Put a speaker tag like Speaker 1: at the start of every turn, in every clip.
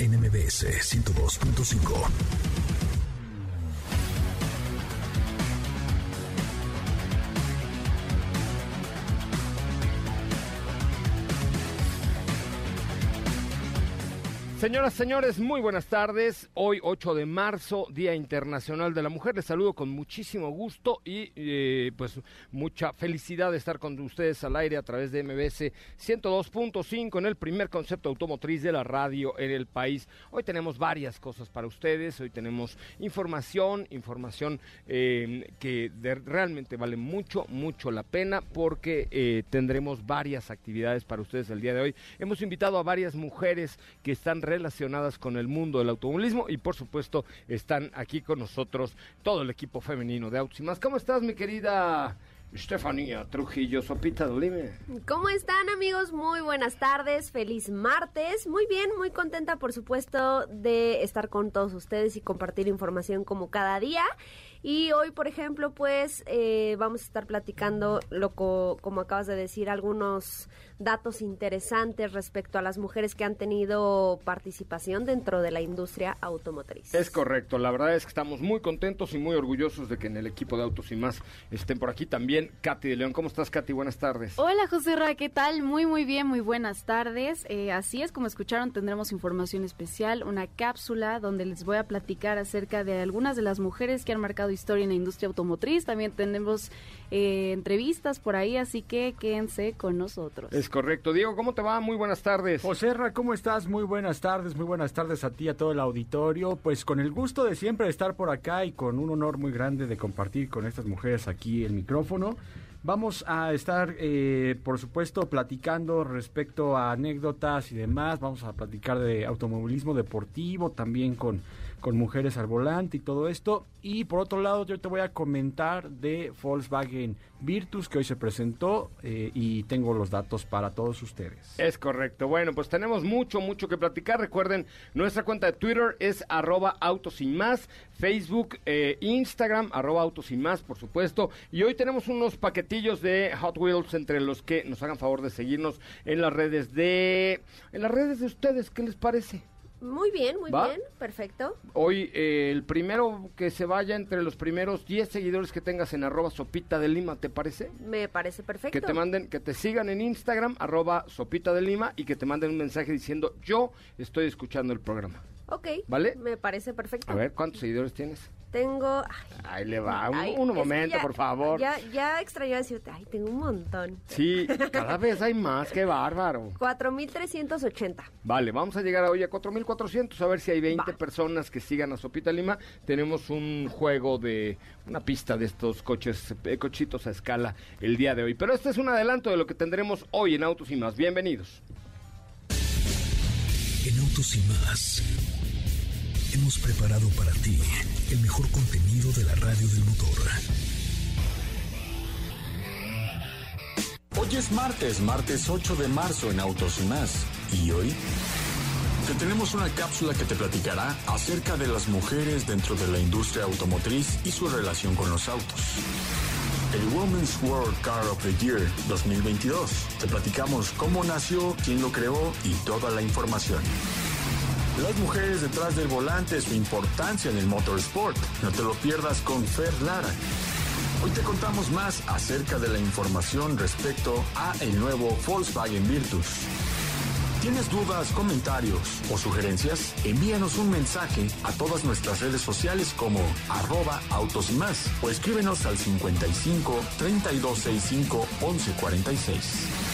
Speaker 1: NMBS 102.5.
Speaker 2: Señoras, señores, muy buenas tardes. Hoy 8 de marzo, Día Internacional de la Mujer. Les saludo con muchísimo gusto y eh, pues mucha felicidad de estar con ustedes al aire a través de MBS 102.5 en el primer concepto automotriz de la radio en el país. Hoy tenemos varias cosas para ustedes. Hoy tenemos información, información eh, que realmente vale mucho, mucho la pena porque eh, tendremos varias actividades para ustedes el día de hoy. Hemos invitado a varias mujeres que están relacionadas con el mundo del automovilismo y por supuesto están aquí con nosotros todo el equipo femenino de Autos y más. ¿Cómo estás mi querida Estefanía Trujillo, Sopita Lime.
Speaker 3: ¿Cómo están amigos? Muy buenas tardes, feliz martes. Muy bien, muy contenta por supuesto de estar con todos ustedes y compartir información como cada día. Y hoy, por ejemplo, pues eh, vamos a estar platicando, loco, como acabas de decir, algunos datos interesantes respecto a las mujeres que han tenido participación dentro de la industria automotriz.
Speaker 2: Es correcto, la verdad es que estamos muy contentos y muy orgullosos de que en el equipo de Autos y más estén por aquí también Katy de León. ¿Cómo estás, Katy? Buenas tardes.
Speaker 4: Hola, José Ra, ¿qué tal? Muy, muy bien, muy buenas tardes. Eh, así es, como escucharon, tendremos información especial, una cápsula donde les voy a platicar acerca de algunas de las mujeres que han marcado historia en la industria automotriz. También tenemos eh, entrevistas por ahí, así que quédense con nosotros
Speaker 2: correcto. Diego, ¿cómo te va? Muy buenas tardes.
Speaker 5: José Ra, ¿cómo estás? Muy buenas tardes, muy buenas tardes a ti y a todo el auditorio. Pues con el gusto de siempre estar por acá y con un honor muy grande de compartir con estas mujeres aquí el micrófono. Vamos a estar, eh, por supuesto, platicando respecto a anécdotas y demás. Vamos a platicar de automovilismo deportivo, también con, con mujeres al volante y todo esto. Y por otro lado, yo te voy a comentar de Volkswagen Virtus que hoy se presentó eh, y tengo los datos para todos ustedes.
Speaker 2: Es correcto. Bueno, pues tenemos mucho, mucho que platicar. Recuerden, nuestra cuenta de Twitter es arroba autos sin más, Facebook, eh, Instagram, arroba autos sin más, por supuesto. Y hoy tenemos unos paquetillos de Hot Wheels entre los que nos hagan favor de seguirnos en las redes de... En las redes de ustedes, ¿qué les parece?
Speaker 3: Muy bien, muy bien, perfecto.
Speaker 2: Hoy eh, el primero que se vaya entre los primeros 10 seguidores que tengas en arroba sopita de lima, ¿te parece?
Speaker 3: Me parece perfecto.
Speaker 2: Que te manden, que te sigan en Instagram, arroba sopita de lima y que te manden un mensaje diciendo yo estoy escuchando el programa.
Speaker 3: Ok.
Speaker 2: ¿Vale?
Speaker 3: Me parece perfecto.
Speaker 2: A ver, ¿cuántos seguidores tienes?
Speaker 3: Tengo.
Speaker 2: Ay, le va. Un, momento, por favor.
Speaker 3: Ya, ya extraño decirte. Ay, tengo un montón.
Speaker 2: Sí, cada vez hay más. Qué bárbaro.
Speaker 3: 4,380.
Speaker 2: Vale, vamos a llegar hoy a 4,400. A ver si hay 20 personas que sigan a Sopita Lima. Tenemos un juego de. Una pista de estos coches, eh, cochitos a escala el día de hoy. Pero este es un adelanto de lo que tendremos hoy en Autos y más. Bienvenidos.
Speaker 1: En Autos y más hemos preparado para ti el mejor contenido de la radio del motor.
Speaker 6: Hoy es martes, martes 8 de marzo en Autos y más. ¿Y hoy? Te tenemos una cápsula que te platicará acerca de las mujeres dentro de la industria automotriz y su relación con los autos. El Women's World Car of the Year 2022. Te platicamos cómo nació, quién lo creó y toda la información. Las mujeres detrás del volante, su importancia en el motorsport. No te lo pierdas con Fer Lara. Hoy te contamos más acerca de la información respecto a el nuevo Volkswagen Virtus. ¿Tienes dudas, comentarios o sugerencias? Envíanos un mensaje a todas nuestras redes sociales como arroba autos y más o escríbenos al 55 3265 1146.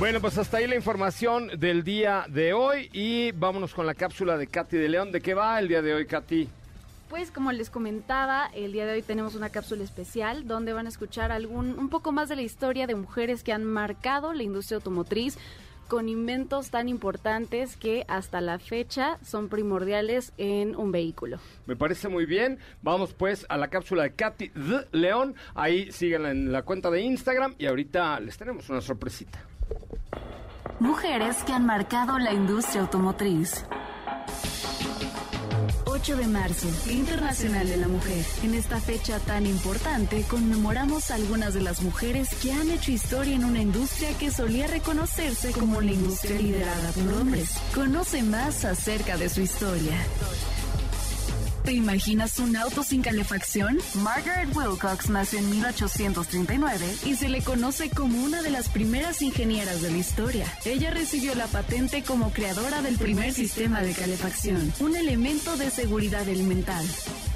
Speaker 2: Bueno, pues hasta ahí la información del día de hoy y vámonos con la cápsula de Katy de León. ¿De qué va el día de hoy, Katy?
Speaker 4: Pues como les comentaba, el día de hoy tenemos una cápsula especial donde van a escuchar algún un poco más de la historia de mujeres que han marcado la industria automotriz con inventos tan importantes que hasta la fecha son primordiales en un vehículo.
Speaker 2: Me parece muy bien. Vamos pues a la cápsula de Katy de León. Ahí síganla en la cuenta de Instagram y ahorita les tenemos una sorpresita.
Speaker 7: Mujeres que han marcado la industria automotriz. 8 de marzo, Internacional de la Mujer. En esta fecha tan importante conmemoramos a algunas de las mujeres que han hecho historia en una industria que solía reconocerse como la industria liderada por hombres. Conoce más acerca de su historia. ¿Te imaginas un auto sin calefacción? Margaret Wilcox nació en 1839 y se le conoce como una de las primeras ingenieras de la historia. Ella recibió la patente como creadora del primer sistema de calefacción, un elemento de seguridad elemental.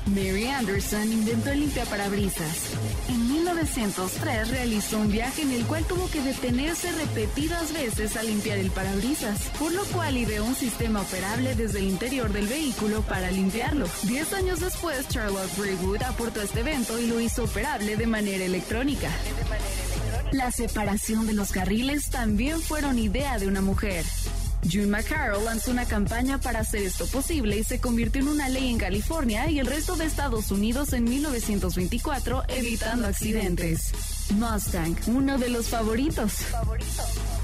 Speaker 7: Mary Anderson inventó el limpiaparabrisas. En 1903 realizó un viaje en el cual tuvo que detenerse repetidas veces a limpiar el parabrisas, por lo cual ideó un sistema operable desde el interior del vehículo para limpiarlo. Diez años después, Charlotte Braywood aportó este evento y lo hizo operable de manera electrónica. La separación de los carriles también fueron idea de una mujer. June McCarroll lanzó una campaña para hacer esto posible y se convirtió en una ley en California y el resto de Estados Unidos en 1924, evitando accidentes. Mustang, uno de los favoritos.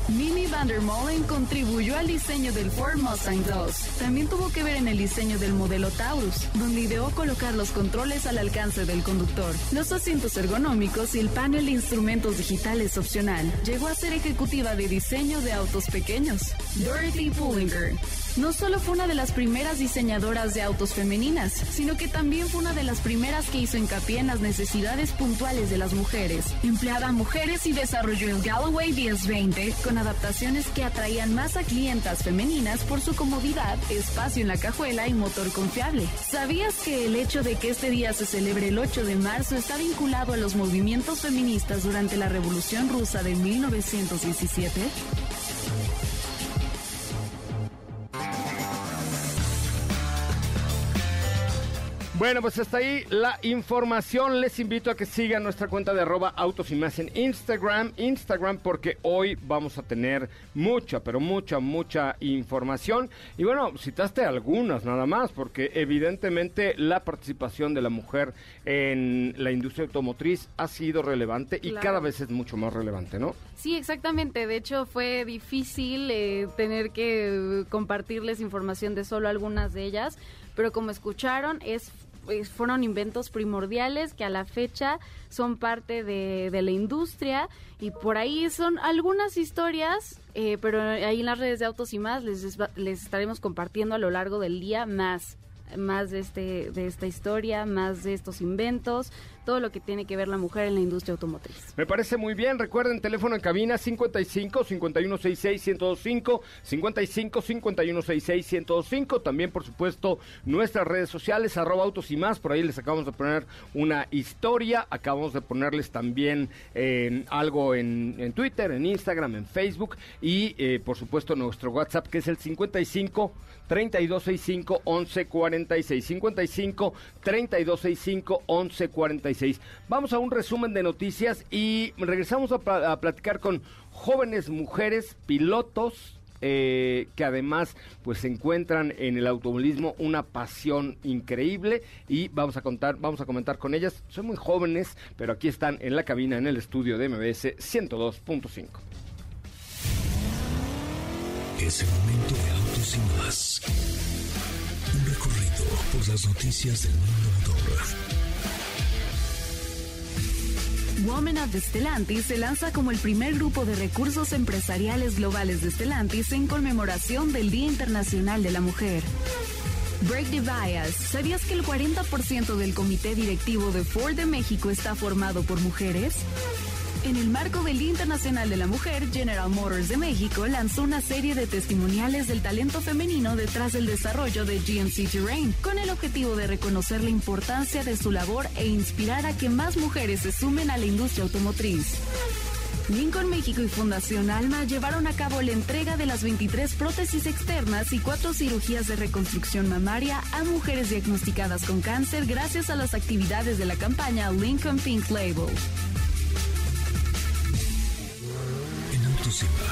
Speaker 7: Mimi Vandermolen contribuyó al diseño del Ford Mustang 2. También tuvo que ver en el diseño del modelo Taurus, donde ideó colocar los controles al alcance del conductor, los asientos ergonómicos y el panel de instrumentos digitales opcional. Llegó a ser ejecutiva de diseño de autos pequeños. Dorothy Pullinger no solo fue una de las primeras diseñadoras de autos femeninas, sino que también fue una de las primeras que hizo hincapié en las necesidades puntuales de las mujeres. Empleaba mujeres y desarrolló el Galloway 1020 con adaptaciones que atraían más a clientas femeninas por su comodidad, espacio en la cajuela y motor confiable. ¿Sabías que el hecho de que este día se celebre el 8 de marzo está vinculado a los movimientos feministas durante la Revolución Rusa de 1917?
Speaker 2: Bueno, pues hasta ahí la información. Les invito a que sigan nuestra cuenta de arroba autos y más en Instagram. Instagram porque hoy vamos a tener mucha, pero mucha, mucha información. Y bueno, citaste algunas nada más, porque evidentemente la participación de la mujer en la industria automotriz ha sido relevante y cada vez es mucho más relevante, ¿no?
Speaker 4: Sí, exactamente. De hecho, fue difícil eh, tener que compartirles información de solo algunas de ellas, pero como escucharon, es pues, fueron inventos primordiales que a la fecha son parte de, la industria y por ahí son algunas historias, eh, pero ahí en las redes de autos y más les, les estaremos compartiendo a lo largo del día más más de este de esta historia, más de estos inventos, todo lo que tiene que ver la mujer en la industria automotriz.
Speaker 2: Me parece muy bien. Recuerden, teléfono en cabina 55 5166 1025 55 5166 1025 También, por supuesto, nuestras redes sociales, arroba autos y más. Por ahí les acabamos de poner una historia. Acabamos de ponerles también eh, algo en, Twitter, en Instagram, en Facebook. Y, eh, por supuesto, nuestro WhatsApp, que es el 55 3265 1146. 55 3265 1146. Vamos a un resumen de noticias y regresamos a, platicar con jóvenes mujeres pilotos eh, que además pues encuentran en el automovilismo una pasión increíble y vamos a contar, vamos a comentar con ellas. Son muy jóvenes, pero aquí están en la cabina en el estudio de MBS 102.5.
Speaker 1: Es el momento de autos y más. Un recorrido por las noticias del mundo motor.
Speaker 7: Women of Stellantis se lanza como el primer grupo de recursos empresariales globales de Stellantis en conmemoración del Día Internacional de la Mujer. Break the bias. ¿Sabías que el 40% del comité directivo de Ford de México está formado por mujeres? En el marco del Día Internacional de la Mujer, General Motors de México lanzó una serie de testimoniales del talento femenino detrás del desarrollo de GMC Terrain, con el objetivo de reconocer la importancia de su labor e inspirar a que más mujeres se sumen a la industria automotriz. Lincoln México y Fundación Alma llevaron a cabo la entrega de las 23 prótesis externas y cuatro cirugías de reconstrucción mamaria a mujeres diagnosticadas con cáncer gracias a las actividades de la campaña Lincoln Pink Label.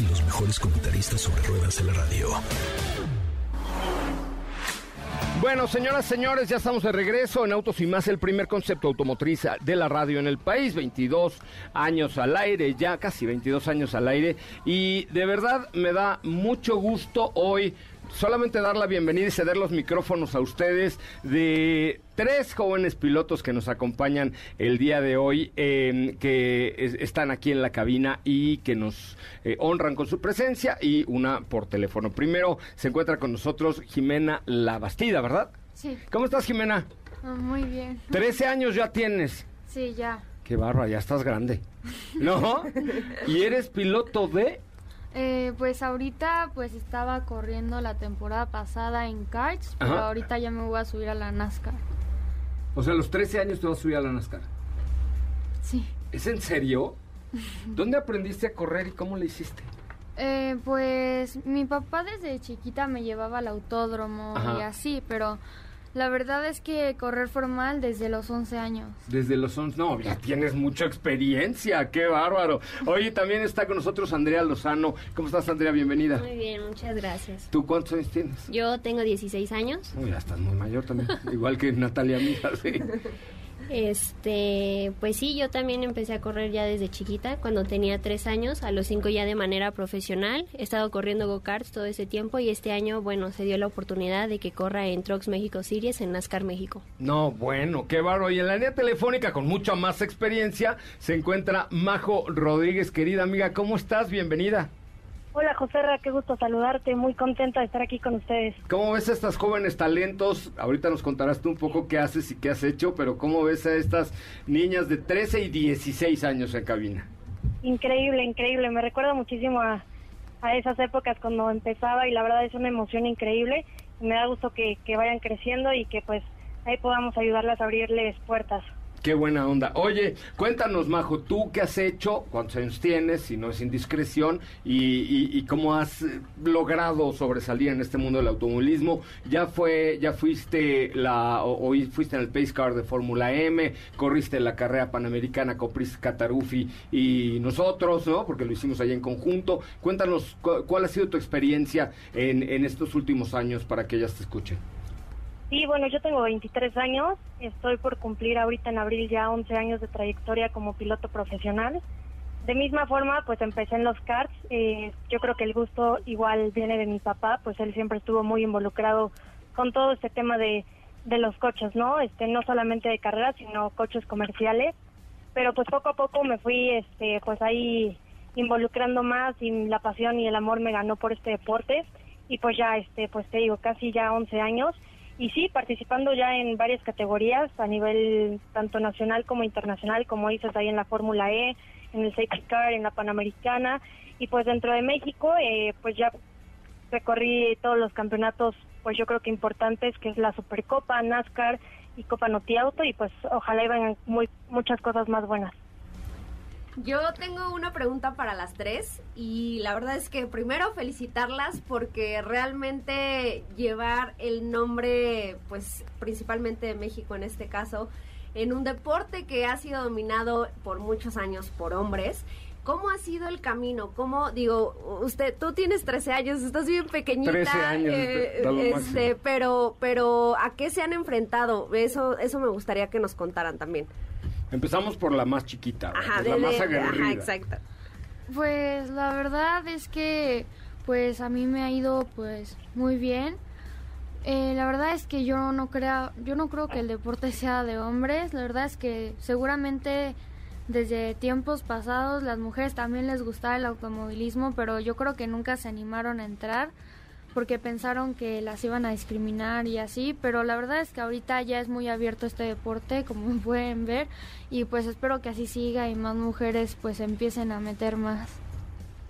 Speaker 1: Y los mejores comentaristas sobre ruedas de la radio.
Speaker 2: Bueno, señoras, señores, ya estamos de regreso en Autos y Más, el primer concepto automotriz de la radio en el país. 22 años al aire, ya casi 22 años al aire. Y de verdad me da mucho gusto hoy solamente dar la bienvenida y ceder los micrófonos a ustedes de tres jóvenes pilotos que nos acompañan el día de hoy, eh, que es- están aquí en la cabina y que nos eh, honran con su presencia y una por teléfono. Primero se encuentra con nosotros Jimena Labastida, ¿verdad?
Speaker 8: Sí,
Speaker 2: ¿Cómo estás, Jimena?
Speaker 8: ah, muy bien.
Speaker 2: 13 años ya tienes.
Speaker 8: Sí, ya.
Speaker 2: Qué barba, ya estás grande. ¿No? ¿Y eres piloto de...?
Speaker 8: Eh, pues ahorita pues estaba corriendo la temporada pasada en karts, pero
Speaker 2: Ajá.
Speaker 8: ahorita ya me voy a subir a la NASCAR.
Speaker 2: O sea, a los 13 años te vas a subir a la NASCAR.
Speaker 8: Sí.
Speaker 2: ¿Es en serio? ¿Dónde aprendiste a correr y cómo le hiciste?
Speaker 8: Eh, pues mi papá desde chiquita me llevaba al autódromo
Speaker 2: Ajá.
Speaker 8: y así, pero la verdad es que correr formal desde los 11 años.
Speaker 2: Desde los 11, no, ya tienes mucha experiencia, qué bárbaro. Oye, también está con nosotros Andrea Lozano. ¿Cómo estás, Andrea? Bienvenida.
Speaker 9: Muy bien, muchas gracias.
Speaker 2: ¿Tú cuántos años tienes?
Speaker 9: Yo tengo 16 años.
Speaker 2: Uy, ya estás muy mayor también, igual que Natalia Mija, sí.
Speaker 9: Este, pues sí, yo también empecé a correr ya desde chiquita, cuando tenía 3 años, a los 5 ya de manera profesional. He estado corriendo go-karts todo ese tiempo y este año, bueno, se dio la oportunidad de que corra en Trucks México Series en NASCAR México.
Speaker 2: No, bueno, qué bárbaro. Y en la línea telefónica, con mucha más experiencia, se encuentra Majo Rodríguez. Querida amiga, ¿cómo estás? Bienvenida.
Speaker 10: Hola José Ra, qué gusto saludarte, muy contenta de estar aquí con ustedes.
Speaker 2: ¿Cómo ves a estas jóvenes talentos? Ahorita nos contarás tú un poco qué haces y qué has hecho, pero ¿cómo ves a estas niñas de 13 y 16 años en cabina?
Speaker 10: Increíble, increíble, me recuerda muchísimo a, a esas épocas cuando empezaba y la verdad es una emoción increíble me da gusto que, que vayan creciendo y que pues ahí podamos ayudarlas a abrirles puertas.
Speaker 2: Qué buena onda. Oye, cuéntanos, Majo, ¿tú qué has hecho? ¿Cuántos años tienes? Si no es indiscreción. ¿Y, y, y cómo has eh, logrado sobresalir en este mundo del automovilismo? Ya fue, ya fuiste la, hoy fuiste en el Pace Car de Fórmula M, corriste la carrera panamericana con Pris Catarufi y nosotros, ¿no? Porque lo hicimos allá en conjunto. Cuéntanos, cu- ¿cuál ha sido tu experiencia en, en estos últimos años para que ellas te escuchen?
Speaker 10: Sí, bueno, yo tengo 23 años, estoy por cumplir ahorita en abril ya 11 años de trayectoria como piloto profesional. De misma forma, pues empecé en los karts. eh, yo creo que el gusto igual viene de mi papá, pues él siempre estuvo muy involucrado con todo este tema de, de los coches, ¿no? Este, no solamente de carreras, sino coches comerciales. Pero pues poco a poco me fui, este, pues ahí involucrando más y la pasión y el amor me ganó por este deporte y pues ya, este, pues te digo, casi ya 11 años y sí, participando ya en varias categorías a nivel tanto nacional como internacional, como dices ahí en la Fórmula E, en el Safety Car, en la Panamericana y pues dentro de México, eh, pues ya recorrí todos los campeonatos, pues yo creo que importantes, que es la Supercopa, NASCAR y Copa Noti Auto y pues ojalá vengan muy, muchas cosas más buenas.
Speaker 3: Yo tengo una pregunta para las tres y la verdad es que primero felicitarlas porque realmente llevar el nombre, pues principalmente de México en este caso, en un deporte que ha sido dominado por muchos años por hombres, ¿Cómo ha sido el camino? ¿Cómo, digo, usted, tú tienes 13 años, estás bien pequeñita.
Speaker 2: 13 años,
Speaker 3: eh, este, pero, pero, ¿a qué se han enfrentado? Eso, eso me gustaría que nos contaran también.
Speaker 2: Empezamos por la más chiquita,
Speaker 3: Ajá, de-
Speaker 2: la más aguerrida.
Speaker 3: ajá, exacto.
Speaker 8: Pues la verdad es que pues a mí me ha ido pues muy bien. Eh, la verdad es que yo no creo, yo no creo que el deporte sea de hombres. La verdad es que seguramente desde tiempos pasados las mujeres también les gustaba el automovilismo, pero yo creo que nunca se animaron a entrar porque pensaron que las iban a discriminar y así, pero la verdad es que ahorita ya es muy abierto este deporte, como pueden ver, y pues espero que así siga y más mujeres pues empiecen a meter más.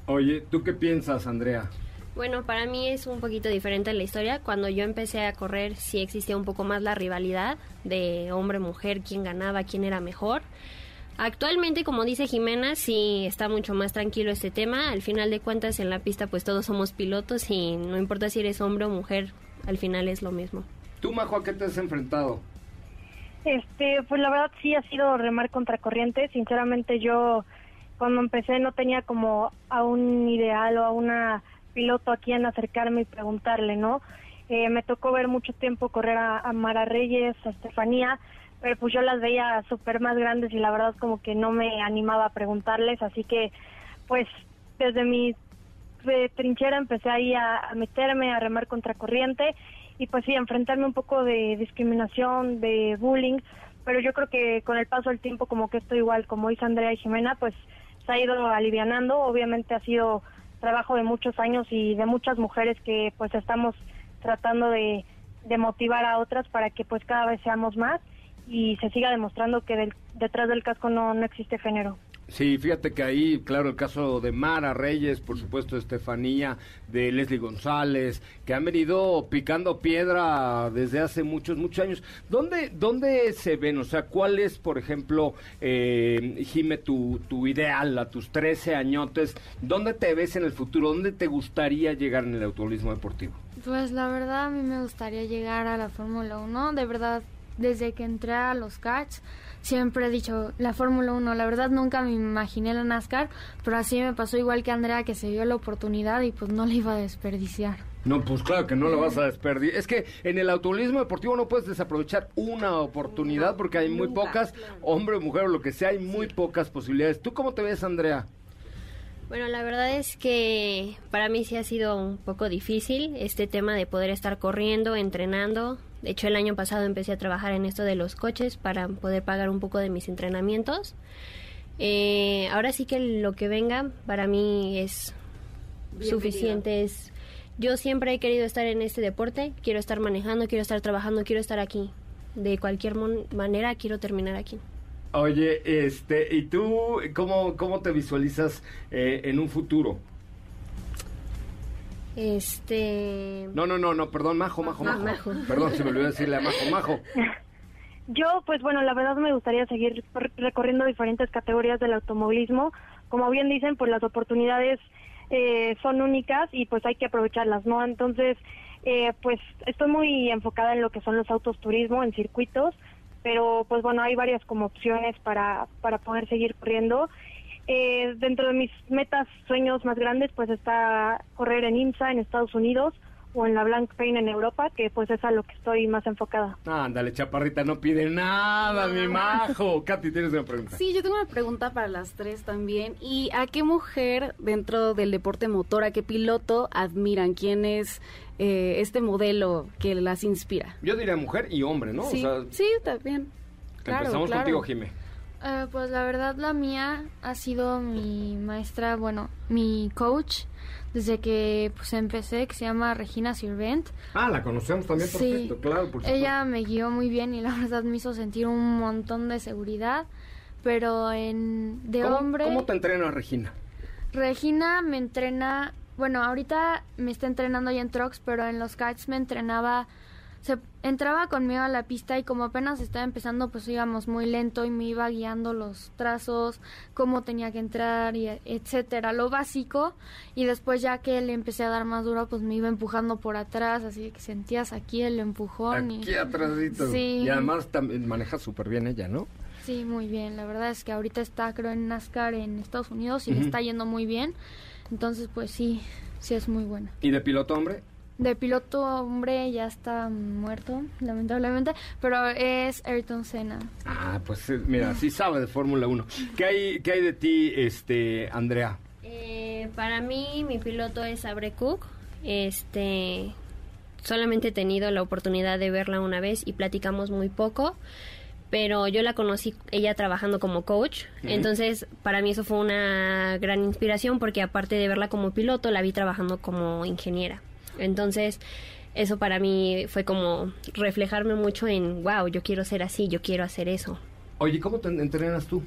Speaker 2: Oye, ¿tú qué piensas, Andrea?
Speaker 9: Bueno, para mí es un poquito diferente la historia. Cuando yo empecé a correr sí existía un poco más la rivalidad de hombre-mujer, quién ganaba, quién era mejor. Actualmente, como dice Jimena, sí está mucho más tranquilo este tema. Al final de cuentas, en la pista pues todos somos pilotos y no importa si eres hombre o mujer, al final es lo mismo.
Speaker 2: ¿Tú, Majo, a qué te has enfrentado?
Speaker 10: Este, pues la verdad sí ha sido remar contracorriente. Sinceramente yo cuando empecé no tenía como a un ideal o a una piloto a quien acercarme y preguntarle, ¿no? Eh, me tocó ver mucho tiempo correr a, a Mara Reyes, a Estefanía, pero pues yo las veía súper más grandes y la verdad como que no me animaba a preguntarles, así que pues desde mi de trinchera empecé ahí a, meterme, a remar contracorriente y pues sí, a enfrentarme un poco de discriminación, de bullying, pero yo creo que con el paso del tiempo como que esto igual, como dice Andrea y Jimena, pues se ha ido alivianando, obviamente ha sido trabajo de muchos años y de muchas mujeres que pues estamos tratando de motivar a otras para que pues cada vez seamos más y se siga demostrando que del- detrás del casco no, no existe género.
Speaker 2: Sí, fíjate que ahí, claro, el caso de Mara Reyes, por supuesto, de Estefanía, de Leslie González, que han venido picando piedra desde hace muchos, muchos años. ¿Dónde, dónde se ven? O sea, ¿cuál es, por ejemplo, eh, Jime, tu, tu ideal a tus 13 añotes? ¿Dónde te ves en el futuro? ¿Dónde te gustaría llegar en el automovilismo deportivo?
Speaker 8: Pues la verdad a mí me gustaría llegar a la Fórmula 1, de verdad desde que entré a los karts siempre he dicho la Fórmula 1, la verdad nunca me imaginé la NASCAR, pero así me pasó igual que Andrea que se dio la oportunidad y pues no la iba a desperdiciar.
Speaker 2: No, pues claro que no lo vas a desperdiciar. Es que en el automovilismo deportivo no puedes desaprovechar una oportunidad porque hay muy pocas, hombre o mujer o lo que sea, hay muy pocas posibilidades. ¿Tú cómo te ves, Andrea?
Speaker 9: Bueno, la verdad es que para mí sí ha sido un poco difícil este tema de poder estar corriendo, entrenando. De hecho, el año pasado empecé a trabajar en esto de los coches para poder pagar un poco de mis entrenamientos. Eh, ahora sí que lo que venga para mí es suficiente. Es, yo siempre he querido estar en este deporte, quiero estar manejando, quiero estar trabajando, quiero estar aquí. De cualquier manera quiero terminar aquí.
Speaker 2: Oye, este, ¿y tú cómo, cómo te visualizas eh, en un futuro?
Speaker 9: Este...
Speaker 2: No, no, no, no, perdón, Majo, Majo, Majo.
Speaker 9: Majo.
Speaker 2: Perdón, se me olvidó decirle a Majo, Majo.
Speaker 10: Yo, pues bueno, la verdad me gustaría seguir re- recorriendo diferentes categorías del automovilismo. Como bien dicen, pues las oportunidades eh, son únicas y pues hay que aprovecharlas, ¿no? Entonces, eh, pues estoy muy enfocada en lo que son los autos turismo, en circuitos, pero pues bueno, hay varias como opciones para, para poder seguir corriendo. Eh, dentro de mis metas, sueños más grandes, pues está correr en IMSA en Estados Unidos o en la Blank Pain en Europa, que pues es a lo que estoy más enfocada.
Speaker 2: Ándale, chaparrita, no pide nada, mi Majo. Katy, tienes una pregunta.
Speaker 4: Sí, yo tengo una pregunta para las tres también. ¿Y a qué mujer dentro del deporte motor, a qué piloto admiran? ¿Quién es eh, este modelo que las inspira?
Speaker 2: Yo diría mujer y hombre, ¿no?
Speaker 4: sí,
Speaker 2: O sea,
Speaker 4: sí, también. Claro,
Speaker 2: empezamos
Speaker 4: claro.
Speaker 2: contigo, Jime.
Speaker 8: Eh, pues la verdad la mía ha sido mi maestra, bueno, mi coach desde que pues empecé, que se llama Regina Sirvent.
Speaker 2: Ah, la conocemos también
Speaker 8: Sí.
Speaker 2: perfecto, claro, por.
Speaker 8: Ella me guió muy bien y la verdad me hizo sentir un montón de seguridad, pero en de
Speaker 2: ¿Cómo,
Speaker 8: hombre
Speaker 2: ¿Cómo te entrena Regina?
Speaker 8: Regina me entrena, bueno, ahorita me está entrenando ya en trucks, pero en los kites me entrenaba, se entraba conmigo a la pista y como apenas estaba empezando, pues íbamos muy lento y me iba guiando los trazos, cómo tenía que entrar y etcétera, lo básico y después ya que le empecé a dar más duro, pues me iba empujando por atrás, así que sentías aquí el empujón y
Speaker 2: Aquí atrásito.
Speaker 8: Sí.
Speaker 2: Y además también maneja súper bien ella, ¿no?
Speaker 8: Sí, muy bien. La verdad es que ahorita está, creo, en NASCAR en Estados Unidos y le está yendo muy bien. Entonces, pues sí, sí es muy buena.
Speaker 2: ¿Y de piloto hombre?
Speaker 8: De piloto hombre ya está muerto, lamentablemente, pero es Ayrton Senna.
Speaker 2: Ah, pues eh, mira, sí sabe de Fórmula 1. ¿Qué hay, ¿Qué hay de ti, este, Andrea?
Speaker 9: Eh, para mí, mi piloto es Abre Cook. Este, solamente he tenido la oportunidad de verla una vez y platicamos muy poco, pero yo la conocí ella trabajando como coach, entonces para mí eso fue una gran inspiración porque aparte de verla como piloto, la vi trabajando como ingeniera. Entonces, eso para mí fue como reflejarme mucho en, wow, yo quiero ser así, yo quiero hacer eso.
Speaker 2: Oye, ¿cómo te entrenas tú?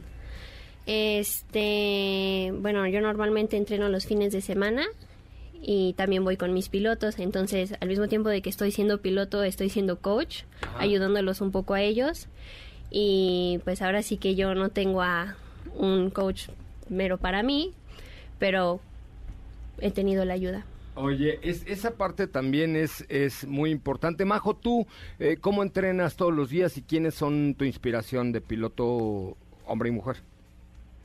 Speaker 9: Este, bueno, yo normalmente entreno los fines de semana y también voy con mis pilotos, entonces al mismo tiempo de que estoy siendo piloto, estoy siendo coach,
Speaker 11: Ajá.
Speaker 9: ayudándolos un poco a ellos y pues ahora sí que yo no tengo a un coach mero para mí, pero he tenido la ayuda.
Speaker 2: Oye, es, esa parte también es, es muy importante. Majo, tú, eh, ¿cómo entrenas todos los días y quiénes son tu inspiración de piloto hombre y mujer?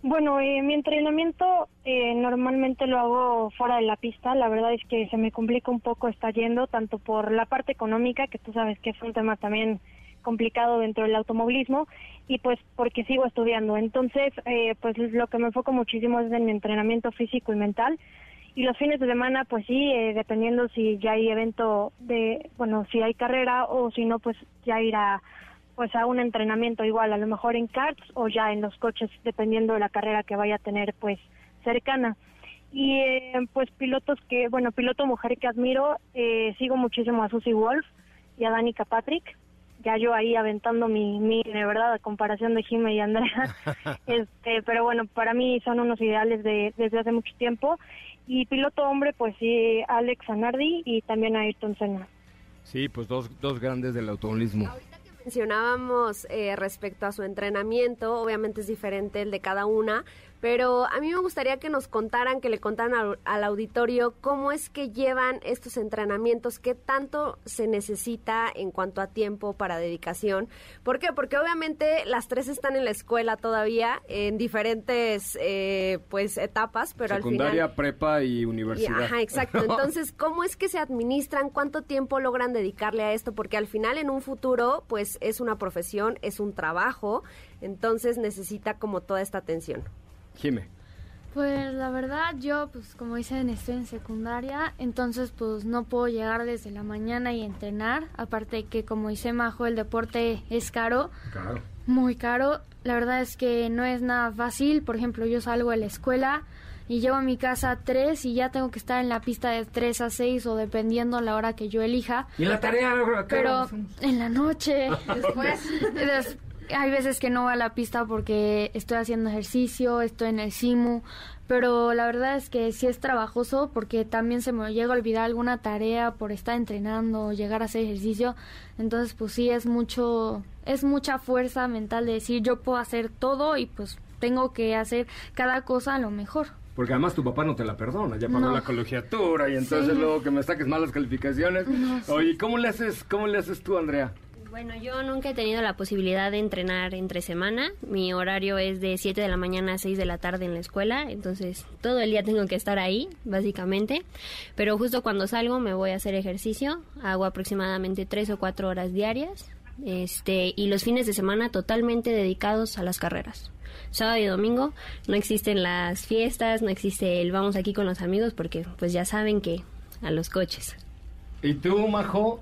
Speaker 10: Bueno, eh, mi entrenamiento eh, normalmente lo hago fuera de la pista. La verdad es que se me complica un poco estar yendo, tanto por la parte económica, que tú sabes que es un tema también complicado dentro del automovilismo, y pues porque sigo estudiando. Entonces, eh, pues lo que me enfoco muchísimo es en mi entrenamiento físico y mental. Y los fines de semana, pues sí, eh, dependiendo si ya hay evento de, bueno, si hay carrera o si no, pues ya ir a, pues a un entrenamiento igual, a lo mejor en karts o ya en los coches, dependiendo de la carrera que vaya a tener, pues cercana. Y eh, pues pilotos que, bueno, piloto mujer que admiro, eh, sigo muchísimo a Susie Wolf y a Danica Patrick. Ya yo ahí aventando mi, mi de verdad, a comparación de Jimmy y Andrea. este, pero bueno, para mí son unos ideales de, desde hace mucho tiempo. Y piloto hombre, pues sí, Alex Anardi y también a Ayrton Senna.
Speaker 2: Sí, pues dos, dos grandes del automovilismo.
Speaker 3: mencionábamos eh, respecto a su entrenamiento, obviamente es diferente el de cada una, pero a mí me gustaría que nos contaran, que le contaran al, al auditorio cómo es que llevan estos entrenamientos, qué tanto se necesita en cuanto a tiempo para dedicación. ¿Por qué? Porque obviamente las tres están en la escuela todavía, en diferentes eh, pues etapas, pero al
Speaker 2: Secundaria,
Speaker 3: final...
Speaker 2: prepa y
Speaker 3: Y,
Speaker 2: universidad.
Speaker 3: ajá, exacto. Entonces, ¿cómo es que se administran? ¿Cuánto tiempo logran dedicarle a esto? Porque al final, en un futuro, pues es una profesión, es un trabajo, entonces necesita como toda esta atención.
Speaker 2: Jime.
Speaker 8: Pues la verdad yo, pues como dicen, estoy en secundaria, entonces pues no puedo llegar desde la mañana y entrenar, aparte que como dice Majo, el deporte es caro,
Speaker 5: Claro.
Speaker 8: muy caro, la verdad es que no es nada fácil, por ejemplo yo salgo de la escuela y llego a mi casa a 3 y ya tengo que estar en la pista de 3 a 6 o dependiendo la hora que yo elija.
Speaker 2: ¿Y la tarea? ¿A qué hora
Speaker 8: Pero en la noche, después, des- hay veces que no voy a la pista porque estoy haciendo ejercicio, estoy en el simu, pero la verdad es que sí es trabajoso porque también se me llega a olvidar alguna tarea por estar entrenando, llegar a hacer ejercicio, entonces pues sí es mucho, es mucha fuerza mental de decir yo puedo hacer todo y pues tengo que hacer cada cosa a lo mejor.
Speaker 2: Porque además tu papá no te la perdona, ya pagó
Speaker 8: No.
Speaker 2: la colegiatura y entonces
Speaker 8: Sí.
Speaker 2: luego que me saques malas calificaciones.
Speaker 9: No, sí.
Speaker 2: Oye, ¿cómo le haces, cómo le haces tú, Andrea?
Speaker 9: Bueno, yo nunca he tenido la posibilidad de entrenar entre semana. Mi horario es de 7 de la mañana a 6 de la tarde en la escuela, entonces todo el día tengo que estar ahí, básicamente. Pero justo cuando salgo me voy a hacer ejercicio, hago aproximadamente 3 o 4 horas diarias. Este, y los fines de semana totalmente dedicados a las carreras. Sábado y domingo no existen las fiestas, no existe el vamos aquí con los amigos porque pues ya saben que a los coches.
Speaker 2: ¿Y tú, Majo?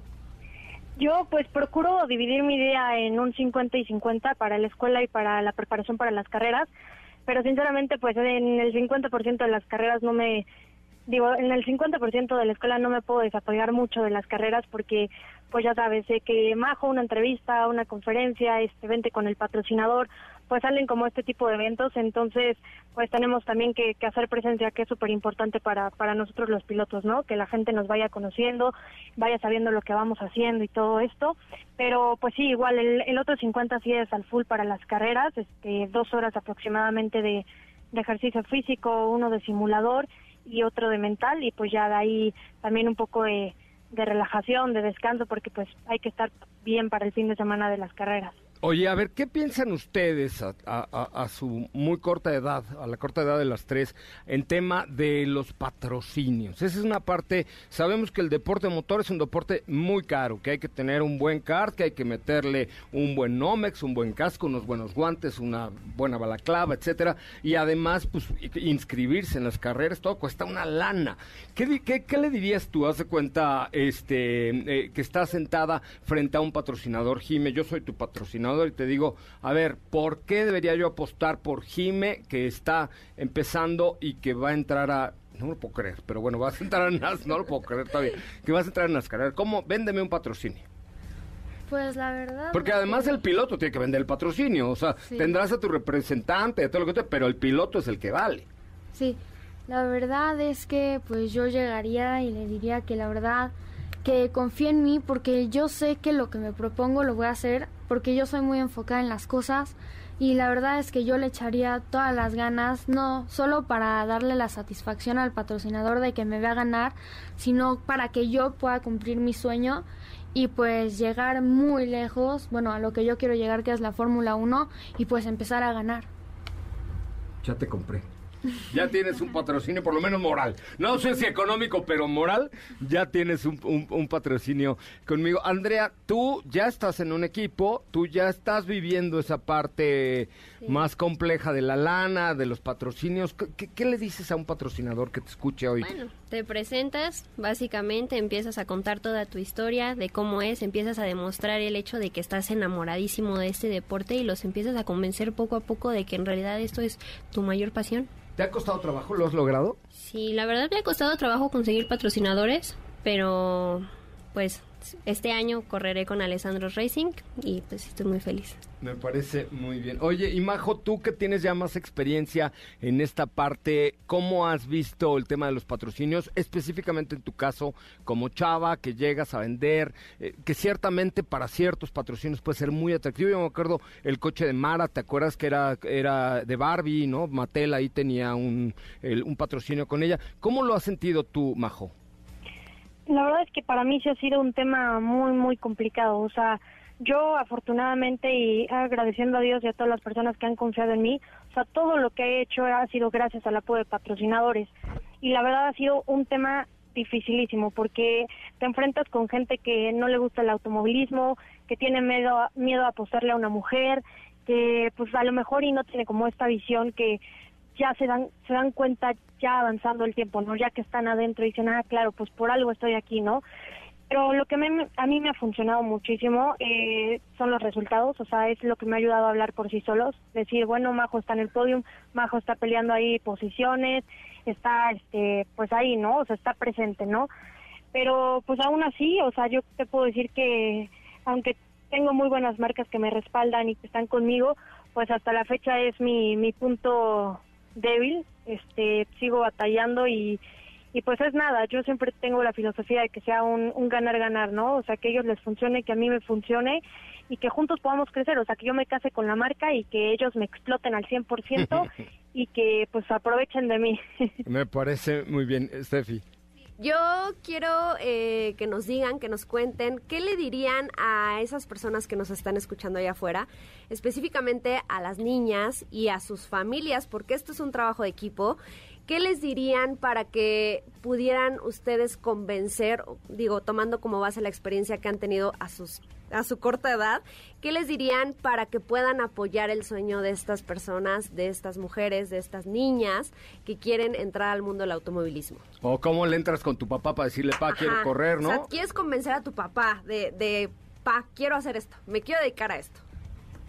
Speaker 10: Yo pues procuro dividir mi día en un 50 y 50 para la escuela y para la preparación para las carreras, pero sinceramente pues en el 50% de las carreras no me digo, en el 50% de la escuela no me puedo desapoyar mucho de las carreras porque pues ya sabes, sé que majo una entrevista, una conferencia, este vente con el patrocinador, pues salen como este tipo de eventos, entonces pues tenemos también que, hacer presencia que es súper importante para, para nosotros los pilotos, ¿no? Que la gente nos vaya conociendo, vaya sabiendo lo que vamos haciendo y todo esto, pero pues sí, igual el, el otro 50 sí es al full para las carreras, este, dos horas aproximadamente de, de ejercicio físico, uno de simulador y otro de mental y pues ya de ahí también un poco de, de relajación, de descanso, porque pues hay que estar bien para el fin de semana de las carreras.
Speaker 2: Oye, a ver, ¿qué piensan ustedes a, su muy corta edad, a la corta edad de las tres, en tema de los patrocinios? Esa es una parte, sabemos que el deporte motor es un deporte muy caro, que hay que tener un buen kart, que hay que meterle un buen Nomex, un buen casco, unos buenos guantes, una buena balaclava, etcétera, y además, pues, inscribirse en las carreras, todo cuesta una lana. ¿Qué, qué, qué le dirías tú? Haz de cuenta, este, eh, que estás sentada frente a un patrocinador, Jime, yo soy tu patrocinador y te digo, a ver, ¿por qué debería yo apostar por Jime que está empezando y que va a entrar a... No lo puedo creer, pero bueno, vas a entrar a NAS, no lo puedo creer todavía, que vas a entrar en las carreras. ¿Cómo? Véndeme un patrocinio.
Speaker 8: Pues la verdad...
Speaker 2: Porque
Speaker 8: no
Speaker 2: además el piloto tiene que vender el patrocinio, o sea,
Speaker 8: Sí.
Speaker 2: tendrás a tu representante, todo lo que te, pero el piloto es el que vale.
Speaker 8: Sí, la verdad es que pues yo llegaría y le diría que la verdad que confíe en mí porque yo sé que lo que me propongo lo voy a hacer porque yo soy muy enfocada en las cosas y la verdad es que yo le echaría todas las ganas, no solo para darle la satisfacción al patrocinador de que me vea ganar, sino para que yo pueda cumplir mi sueño y pues llegar muy lejos, bueno, a lo que yo quiero llegar que es la Fórmula 1 y pues empezar a ganar.
Speaker 2: Ya te compré. Ya tienes un patrocinio, por lo menos moral. No sé si económico, pero moral, ya tienes un, un- un patrocinio conmigo. Andrea, tú ya estás en un equipo, tú ya estás viviendo esa parte más compleja de la lana, de los patrocinios. ¿Qué, qué- qué le dices a un patrocinador que te escuche hoy?
Speaker 9: Bueno, te presentas, básicamente empiezas a contar toda tu historia de cómo es, empiezas a demostrar el hecho de que estás enamoradísimo de este deporte y los empiezas a convencer poco a poco de que en realidad esto es tu mayor pasión.
Speaker 2: ¿Te ha costado trabajo? ¿Lo has logrado?
Speaker 9: Sí, la verdad me ha costado trabajo conseguir patrocinadores, pero pues este año correré con Alessandro Racing y pues estoy muy feliz.
Speaker 2: Me parece muy bien. Oye, y Majo, tú que tienes ya más experiencia en esta parte, ¿cómo has visto el tema de los patrocinios? Específicamente en tu caso, como chava, que llegas a vender, eh, que ciertamente para ciertos patrocinios puede ser muy atractivo. Yo me acuerdo el coche de Mara, ¿te acuerdas que era, era de Barbie, no? Mattel ahí tenía un, un patrocinio con ella. ¿Cómo lo has sentido tú, Majo?
Speaker 10: La verdad es que para mí sí ha sido un tema muy, muy complicado. O sea, yo afortunadamente y agradeciendo a Dios y a todas las personas que han confiado en mí, o sea, todo lo que he hecho ha sido gracias al apoyo de patrocinadores. Y la verdad ha sido un tema dificilísimo porque te enfrentas con gente que no le gusta el automovilismo, que tiene miedo a, miedo a apostarle a una mujer, que pues a lo mejor y no tiene como esta visión que ya se dan se dan cuenta ya avanzando el tiempo, ¿no? Ya que están adentro y dicen, ah, claro, pues por algo estoy aquí, ¿no? Pero lo que me- a mí me ha funcionado muchísimo eh, son los resultados, o sea, es lo que me ha ayudado a hablar por sí solos, decir, bueno, Majo está en el podium, Majo está peleando ahí posiciones, está, este, pues ahí, ¿no? O sea, está presente, ¿no? Pero pues aún así, o sea, yo te puedo decir que aunque tengo muy buenas marcas que me respaldan y que están conmigo, pues hasta la fecha es mi, mi punto débil, este, sigo batallando y, y pues es nada, yo siempre tengo la filosofía de que sea un, un ganar-ganar, ¿no? O sea, que a ellos les funcione, que a mí me funcione y que juntos podamos crecer, o sea, que yo me case con la marca y que ellos me exploten al 100% y que pues aprovechen de mí.
Speaker 2: Me parece muy bien, Steffi.
Speaker 3: Yo quiero eh, que nos digan, que nos cuenten, ¿qué le dirían a esas personas que nos están escuchando allá afuera? Específicamente a las niñas y a sus familias, porque esto es un trabajo de equipo. ¿Qué les dirían para que pudieran ustedes convencer, digo, tomando como base la experiencia que han tenido a sus a su corta edad, ¿qué les dirían para que puedan apoyar el sueño de estas personas, de estas mujeres, de estas niñas que quieren entrar al mundo del automovilismo?
Speaker 2: O cómo le entras con tu papá para decirle, pa, quiero
Speaker 3: Ajá.
Speaker 2: correr, ¿no?
Speaker 3: O sea, quieres convencer a tu papá de, de, pa, quiero hacer esto, me quiero dedicar a esto.